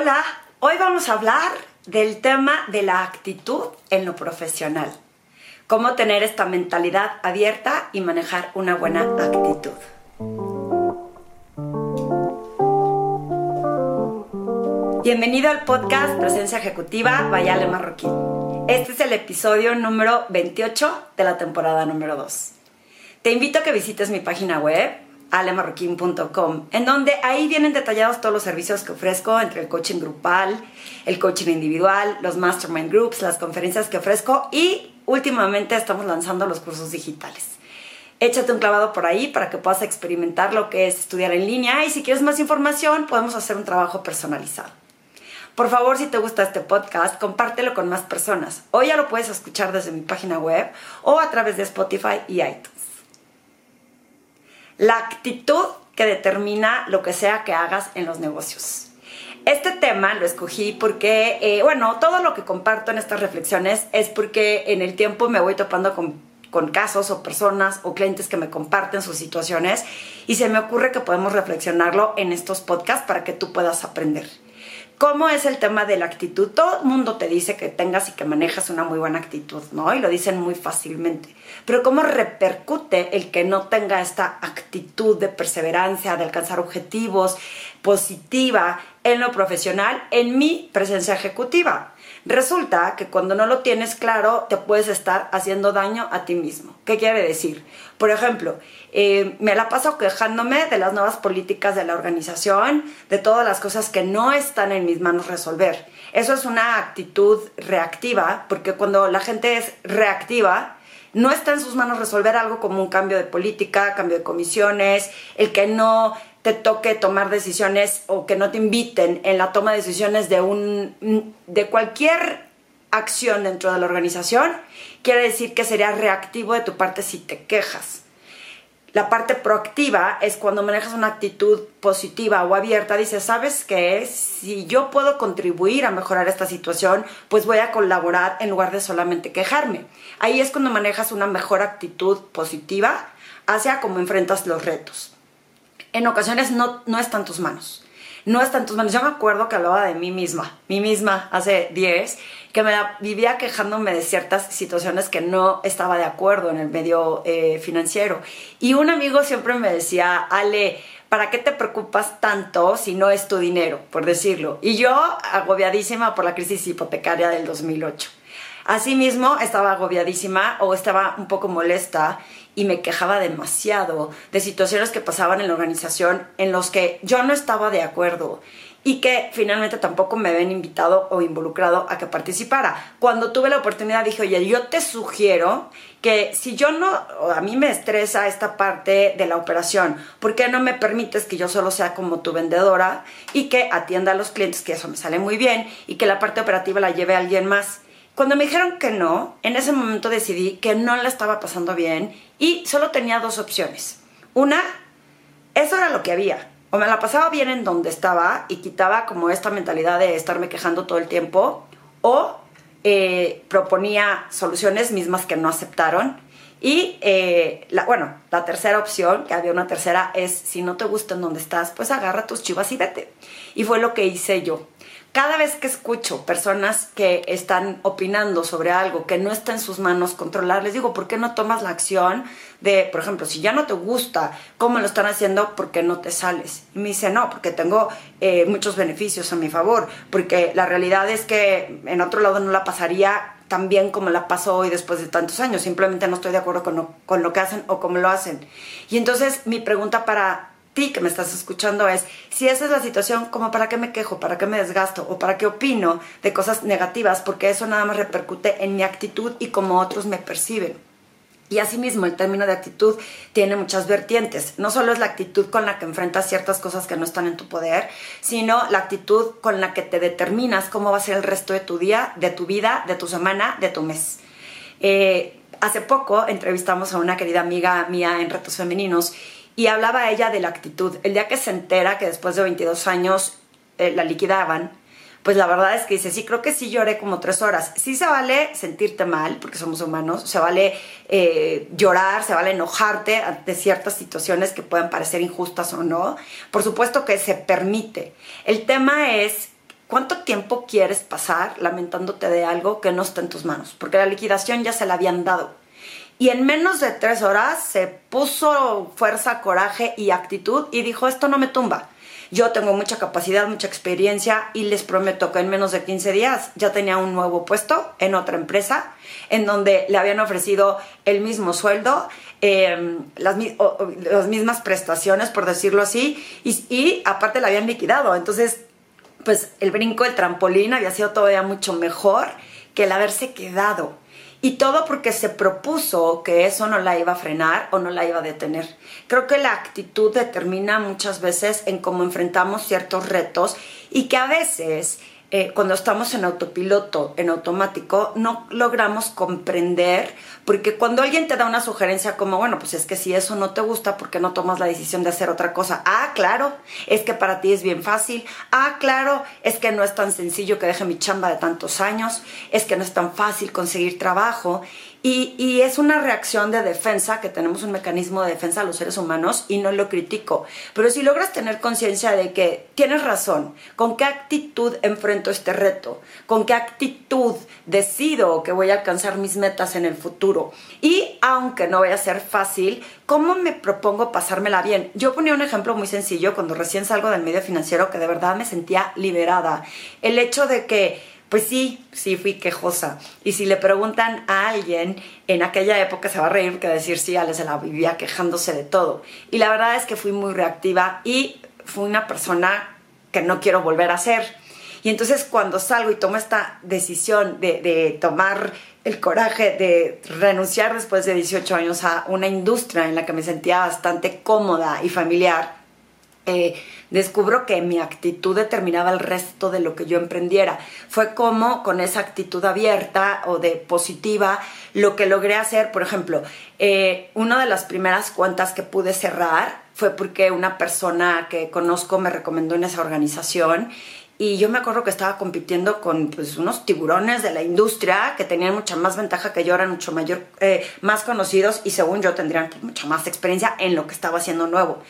Hola, hoy vamos a hablar del tema de la actitud en lo profesional. Cómo tener esta mentalidad abierta y manejar una buena actitud. Bienvenido al podcast Presencia Ejecutiva Vayale Marroquín. Este es el episodio número 28 de la temporada número 2. Te invito a que visites mi página web alemarroquín.com, en donde ahí vienen detallados todos los servicios que ofrezco, entre el coaching grupal, el coaching individual, los mastermind groups, las conferencias que ofrezco y últimamente estamos lanzando los cursos digitales. Échate un clavado por ahí para que puedas experimentar lo que es estudiar en línea y si quieres más información podemos hacer un trabajo personalizado. Por favor, si te gusta este podcast, compártelo con más personas. Hoy ya lo puedes escuchar desde mi página web o a través de Spotify y iTunes la actitud que determina lo que sea que hagas en los negocios. Este tema lo escogí porque, eh, bueno, todo lo que comparto en estas reflexiones es porque en el tiempo me voy topando con, con casos o personas o clientes que me comparten sus situaciones y se me ocurre que podemos reflexionarlo en estos podcasts para que tú puedas aprender. ¿Cómo es el tema de la actitud? Todo el mundo te dice que tengas y que manejas una muy buena actitud, ¿no? Y lo dicen muy fácilmente. Pero ¿cómo repercute el que no tenga esta actitud de perseverancia, de alcanzar objetivos, positiva en lo profesional, en mi presencia ejecutiva? Resulta que cuando no lo tienes claro, te puedes estar haciendo daño a ti mismo. ¿Qué quiere decir? Por ejemplo, eh, me la paso quejándome de las nuevas políticas de la organización, de todas las cosas que no están en mis manos resolver. Eso es una actitud reactiva, porque cuando la gente es reactiva, no está en sus manos resolver algo como un cambio de política, cambio de comisiones, el que no te toque tomar decisiones o que no te inviten en la toma de decisiones de un de cualquier acción dentro de la organización, quiere decir que sería reactivo de tu parte si te quejas. La parte proactiva es cuando manejas una actitud positiva o abierta, dices, ¿sabes qué? Si yo puedo contribuir a mejorar esta situación, pues voy a colaborar en lugar de solamente quejarme. Ahí es cuando manejas una mejor actitud positiva hacia cómo enfrentas los retos. En ocasiones no, no está en tus manos no está en tus manos. Yo me acuerdo que hablaba de mí misma, mí misma hace 10, que me vivía quejándome de ciertas situaciones que no estaba de acuerdo en el medio eh, financiero. Y un amigo siempre me decía, Ale, ¿para qué te preocupas tanto si no es tu dinero, por decirlo? Y yo agobiadísima por la crisis hipotecaria del 2008. Asimismo, estaba agobiadísima o estaba un poco molesta y me quejaba demasiado de situaciones que pasaban en la organización en los que yo no estaba de acuerdo y que finalmente tampoco me habían invitado o involucrado a que participara. Cuando tuve la oportunidad dije, oye, yo te sugiero que si yo no, a mí me estresa esta parte de la operación, ¿por qué no me permites que yo solo sea como tu vendedora y que atienda a los clientes, que eso me sale muy bien, y que la parte operativa la lleve a alguien más? Cuando me dijeron que no, en ese momento decidí que no la estaba pasando bien y solo tenía dos opciones. Una, eso era lo que había. O me la pasaba bien en donde estaba y quitaba como esta mentalidad de estarme quejando todo el tiempo, o eh, proponía soluciones mismas que no aceptaron. Y eh, la, bueno, la tercera opción, que había una tercera, es si no te gusta en donde estás, pues agarra tus chivas y vete. Y fue lo que hice yo cada vez que escucho personas que están opinando sobre algo que no está en sus manos controlar, les digo, ¿por qué no tomas la acción de, por ejemplo, si ya no te gusta cómo lo están haciendo, ¿por qué no te sales? Y me dice, no, porque tengo eh, muchos beneficios a mi favor, porque la realidad es que en otro lado no la pasaría tan bien como la paso hoy después de tantos años, simplemente no estoy de acuerdo con lo, con lo que hacen o cómo lo hacen. Y entonces mi pregunta para ti que me estás escuchando es, si esa es la situación, como para qué me quejo, para qué me desgasto o para qué opino de cosas negativas, porque eso nada más repercute en mi actitud y como otros me perciben. Y asimismo, el término de actitud tiene muchas vertientes. No solo es la actitud con la que enfrentas ciertas cosas que no están en tu poder, sino la actitud con la que te determinas cómo va a ser el resto de tu día, de tu vida, de tu semana, de tu mes. Eh, hace poco entrevistamos a una querida amiga mía en Retos Femeninos y hablaba ella de la actitud. El día que se entera que después de 22 años eh, la liquidaban, pues la verdad es que dice, sí, creo que sí lloré como tres horas. Sí se vale sentirte mal, porque somos humanos, se vale eh, llorar, se vale enojarte ante ciertas situaciones que puedan parecer injustas o no. Por supuesto que se permite. El tema es ¿cuánto tiempo quieres pasar lamentándote de algo que no está en tus manos? Porque la liquidación ya se la habían dado. Y en menos de tres horas se puso fuerza, coraje y actitud y dijo, esto no me tumba. Yo tengo mucha capacidad, mucha experiencia y les prometo que en menos de 15 días ya tenía un nuevo puesto en otra empresa en donde le habían ofrecido el mismo sueldo, em, las, mismas prestaciones, por decirlo así, y, y aparte la habían liquidado. Entonces, pues el brinco, el trampolín había sido todavía mucho mejor que el haberse quedado. Y todo porque se propuso que eso no la iba a frenar o no la iba a detener. Creo que la actitud determina muchas veces en cómo enfrentamos ciertos retos y que a veces eh, cuando estamos en autopiloto, en automático, no logramos comprender, porque cuando alguien te da una sugerencia como, bueno, pues es que si eso no te gusta, ¿por qué no tomas la decisión de hacer otra cosa? Ah, claro, es que para ti es bien fácil. Ah, claro, es que no es tan sencillo que deje mi chamba de tantos años, es que no es tan fácil conseguir trabajo. Y, es una reacción de defensa, que tenemos un mecanismo de defensa a los seres humanos y no lo critico. Pero si logras tener conciencia de que tienes razón, con qué actitud enfrento este reto, con qué actitud decido que voy a alcanzar mis metas en el futuro. Y aunque no vaya a ser fácil, ¿cómo me propongo pasármela bien? Yo ponía un ejemplo muy sencillo cuando recién salgo del medio financiero que de verdad me sentía liberada. El hecho de que pues sí, sí fui quejosa. Y si le preguntan a alguien en aquella época se va a reír que decir sí, Ale se la vivía quejándose de todo. Y la verdad es que fui muy reactiva y fui una persona que no quiero volver a ser. Y entonces cuando salgo y tomo esta decisión de, de tomar el coraje de renunciar después de 18 años a una industria en la que me sentía bastante cómoda y familiar, eh, descubro que mi actitud determinaba el resto de lo que yo emprendiera. Fue como con esa actitud abierta o de positiva lo que logré hacer, por ejemplo, eh, una de las primeras cuentas que pude cerrar fue porque una persona que conozco me recomendó en esa organización y yo me acuerdo que estaba compitiendo con pues, unos tiburones de la industria que tenían mucha más ventaja que yo, eran mucho mayor, eh, más conocidos y según yo tendrían mucha más experiencia en lo que estaba haciendo nuevo.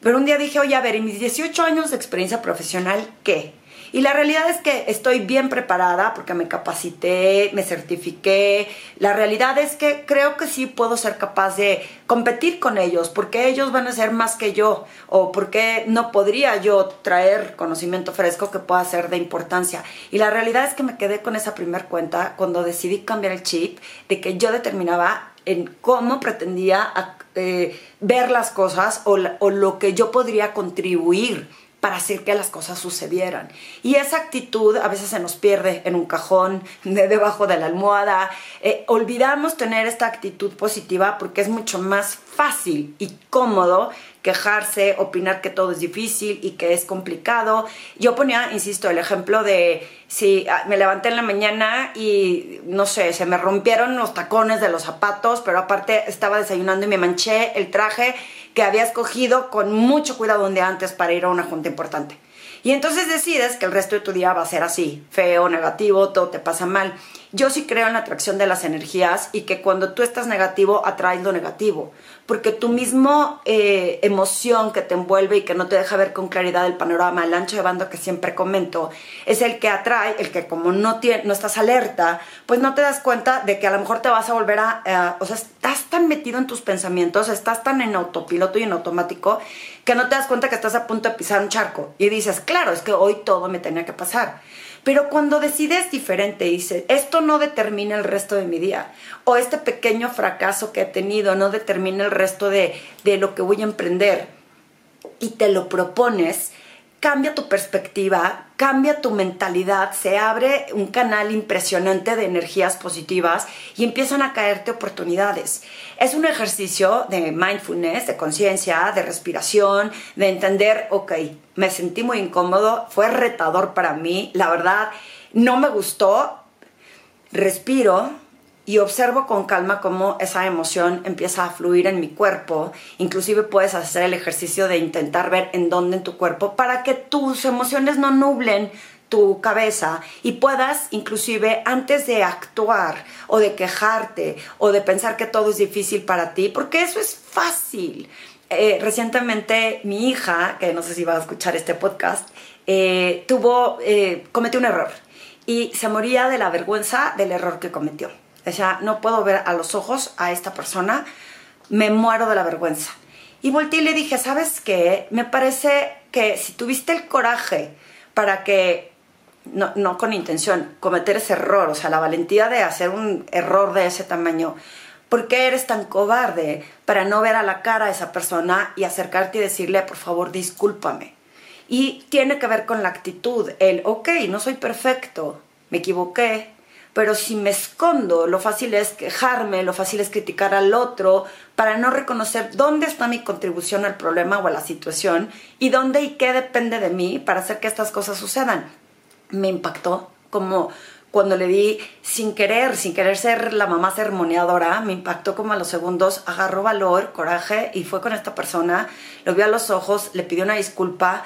Pero un día dije, oye, a ver, en mis 18 años de experiencia profesional, ¿qué? Y la realidad es que estoy bien preparada porque me capacité, me certifiqué. La realidad es que creo que sí puedo ser capaz de competir con ellos porque ellos van a ser más que yo o porque no podría yo traer conocimiento fresco que pueda ser de importancia. Y la realidad es que me quedé con esa primer cuenta cuando decidí cambiar el chip de que yo determinaba en cómo pretendía eh, ver las cosas o lo que yo podría contribuir para hacer que las cosas sucedieran. Y esa actitud a veces se nos pierde en un cajón, de debajo de la almohada. Eh, olvidamos tener esta actitud positiva porque es mucho más fácil y cómodo quejarse, opinar que todo es difícil y que es complicado. Yo ponía, insisto, el ejemplo de si ah, me levanté en la mañana y, no sé, se me rompieron los tacones de los zapatos, pero aparte estaba desayunando y me manché el traje que había escogido con mucho cuidado un antes para ir a una junta importante. Y entonces decides que el resto de tu día va a ser así, feo, negativo, todo te pasa mal. Yo sí creo en la atracción de las energías y que cuando tú estás negativo atraes lo negativo, porque tu mismo eh, emoción que te envuelve y que no te deja ver con claridad el panorama, el ancho de bando que siempre comento, es el que atrae, el que como no, no estás alerta, pues no te das cuenta de que a lo mejor te vas a volver a, o sea, estás tan metido en tus pensamientos, estás tan en autopiloto y en automático, que no te das cuenta que estás a punto de pisar un charco y dices, claro, es que hoy todo me tenía que pasar. Pero cuando decides diferente, dices, esto no determina el resto de mi día, o este pequeño fracaso que he tenido no determina el resto de, de lo que voy a emprender, y te lo propones, cambia tu perspectiva, cambia tu mentalidad, se abre un canal impresionante de energías positivas y empiezan a caerte oportunidades. Es un ejercicio de mindfulness, de conciencia, de respiración, de entender, ok, me sentí muy incómodo, fue retador para mí, la verdad, no me gustó, respiro, y observo con calma cómo esa emoción empieza a fluir en mi cuerpo. Inclusive puedes hacer el ejercicio de intentar ver en dónde en tu cuerpo para que tus emociones no nublen tu cabeza y puedas inclusive antes de actuar o de quejarte o de pensar que todo es difícil para ti, porque eso es fácil. Eh, recientemente mi hija, que no sé si va a escuchar este podcast, eh, tuvo, eh, cometió un error y se moría de la vergüenza del error que cometió. Sea, no puedo ver a los ojos a esta persona, me muero de la vergüenza. Y volteé y le dije, ¿sabes qué? Me parece que si tuviste el coraje para que, no, no con intención, cometer ese error, o sea, la valentía de hacer un error de ese tamaño, ¿por qué eres tan cobarde para no ver a la cara a esa persona y acercarte y decirle, por favor, discúlpame? Y tiene que ver con la actitud, el, ok, no soy perfecto, me equivoqué, pero si me escondo, lo fácil es quejarme, lo fácil es criticar al otro, para no reconocer dónde está mi contribución al problema o a la situación y dónde y qué depende de mí para hacer que estas cosas sucedan. Me impactó como cuando le di sin querer, sin querer ser la mamá sermoneadora, me impactó como a los segundos, agarró valor, coraje y fue con esta persona, lo vio a los ojos, le pidió una disculpa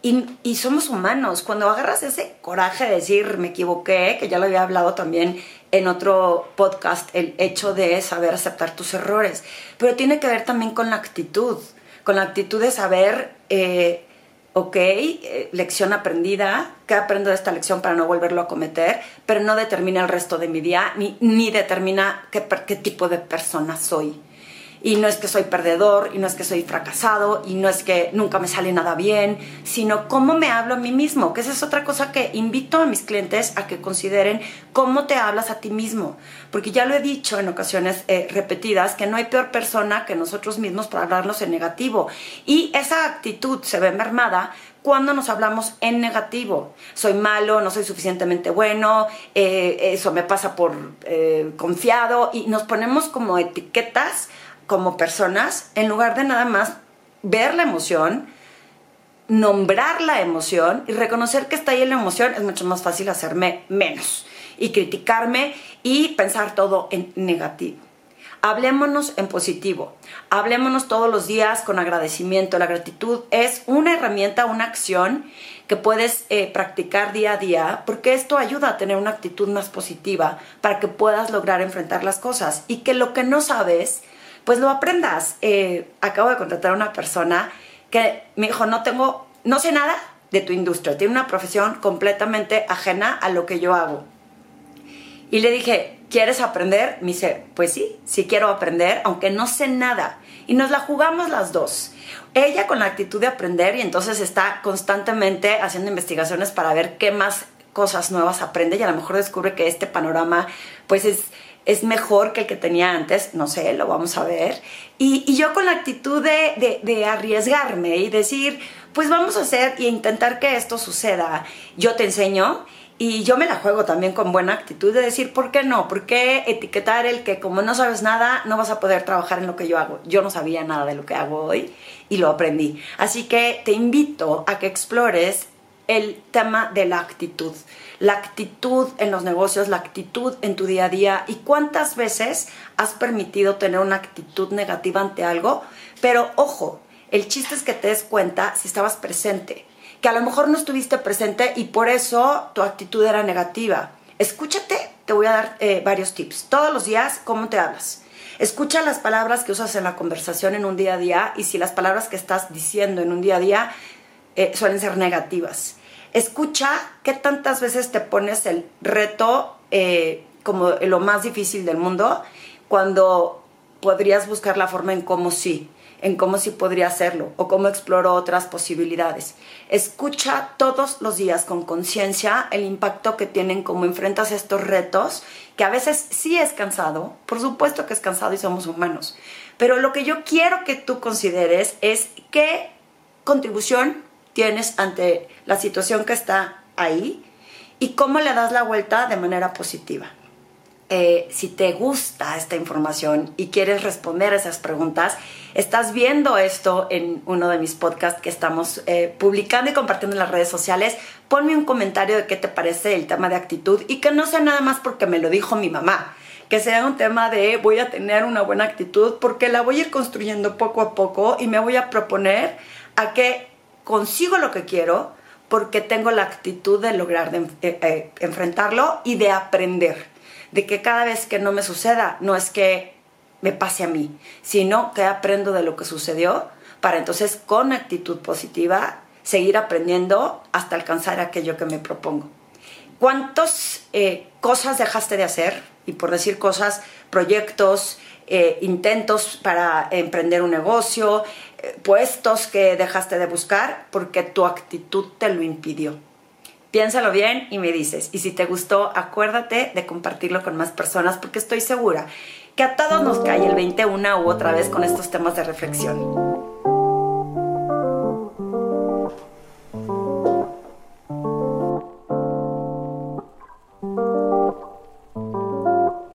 y, somos humanos. Cuando agarras ese coraje de decir me equivoqué, que ya lo había hablado también en otro podcast, el hecho de saber aceptar tus errores. Pero tiene que ver también con la actitud, con la actitud de saber, eh, ok, eh, lección aprendida, ¿qué aprendo de esta lección para no volverlo a cometer? Pero no determina el resto de mi día, ni, ni determina qué, qué tipo de persona soy. Y no es que soy perdedor, y no es que soy fracasado, y no es que nunca me sale nada bien, sino cómo me hablo a mí mismo, que esa es otra cosa que invito a mis clientes a que consideren cómo te hablas a ti mismo. Porque ya lo he dicho en ocasiones eh, repetidas, que no hay peor persona que nosotros mismos para hablarnos en negativo. Y esa actitud se ve mermada cuando nos hablamos en negativo. Soy malo, no soy suficientemente bueno, eh, eso me pasa por eh, confiado y nos ponemos como etiquetas como personas, en lugar de nada más ver la emoción, nombrar la emoción y reconocer que está ahí la emoción, es mucho más fácil hacerme menos y criticarme y pensar todo en negativo. Hablémonos en positivo, hablémonos todos los días con agradecimiento. La gratitud es una herramienta, una acción que puedes eh, practicar día a día porque esto ayuda a tener una actitud más positiva para que puedas lograr enfrentar las cosas y que lo que no sabes pues lo aprendas. Eh, acabo de contratar a una persona que me dijo, no tengo, no sé nada de tu industria, tiene una profesión completamente ajena a lo que yo hago. Y le dije, ¿quieres aprender? Me dice, pues sí, sí quiero aprender, aunque no sé nada. Y nos la jugamos las dos. Ella con la actitud de aprender y entonces está constantemente haciendo investigaciones para ver qué más cosas nuevas aprende y a lo mejor descubre que este panorama pues es es mejor que el que tenía antes, no sé, lo vamos a ver. Y, yo con la actitud de, arriesgarme y decir, pues vamos a hacer y intentar que esto suceda. Yo te enseño y yo me la juego también con buena actitud de decir, ¿por qué no? ¿Por qué etiquetar el que como no sabes nada, no vas a poder trabajar en lo que yo hago? Yo no sabía nada de lo que hago hoy y lo aprendí. Así que te invito a que explores el tema de la actitud la actitud en los negocios, la actitud en tu día a día y cuántas veces has permitido tener una actitud negativa ante algo. Pero ojo, el chiste es que te des cuenta si estabas presente, que a lo mejor no estuviste presente y por eso tu actitud era negativa. Escúchate, te voy a dar eh, varios tips. Todos los días, ¿cómo te hablas? Escucha las palabras que usas en la conversación en un día a día y si las palabras que estás diciendo en un día a día eh, suelen ser negativas. Escucha qué tantas veces te pones el reto eh, como lo más difícil del mundo cuando podrías buscar la forma en cómo sí, en cómo sí podría hacerlo o cómo exploro otras posibilidades. Escucha todos los días con conciencia el impacto que tienen como enfrentas estos retos, que a veces sí es cansado, por supuesto que es cansado y somos humanos, pero lo que yo quiero que tú consideres es qué contribución tienes ante la situación que está ahí y cómo le das la vuelta de manera positiva. Eh, si te gusta esta información y quieres responder esas preguntas, estás viendo esto en uno de mis podcasts que estamos eh, publicando y compartiendo en las redes sociales, ponme un comentario de qué te parece el tema de actitud y que no sea nada más porque me lo dijo mi mamá, que sea un tema de voy a tener una buena actitud porque la voy a ir construyendo poco a poco y me voy a proponer a que consigo lo que quiero porque tengo la actitud de lograr de, eh, eh, enfrentarlo y de aprender. De que cada vez que no me suceda, no es que me pase a mí, sino que aprendo de lo que sucedió para entonces con actitud positiva seguir aprendiendo hasta alcanzar aquello que me propongo. ¿Cuántas eh, cosas dejaste de hacer? Y por decir cosas, proyectos, eh, intentos para emprender un negocio, eh, puestos que dejaste de buscar porque tu actitud te lo impidió. Piénsalo bien y me dices. Y si te gustó, acuérdate de compartirlo con más personas porque estoy segura que a todos nos cae el 20 una u otra vez con estos temas de reflexión.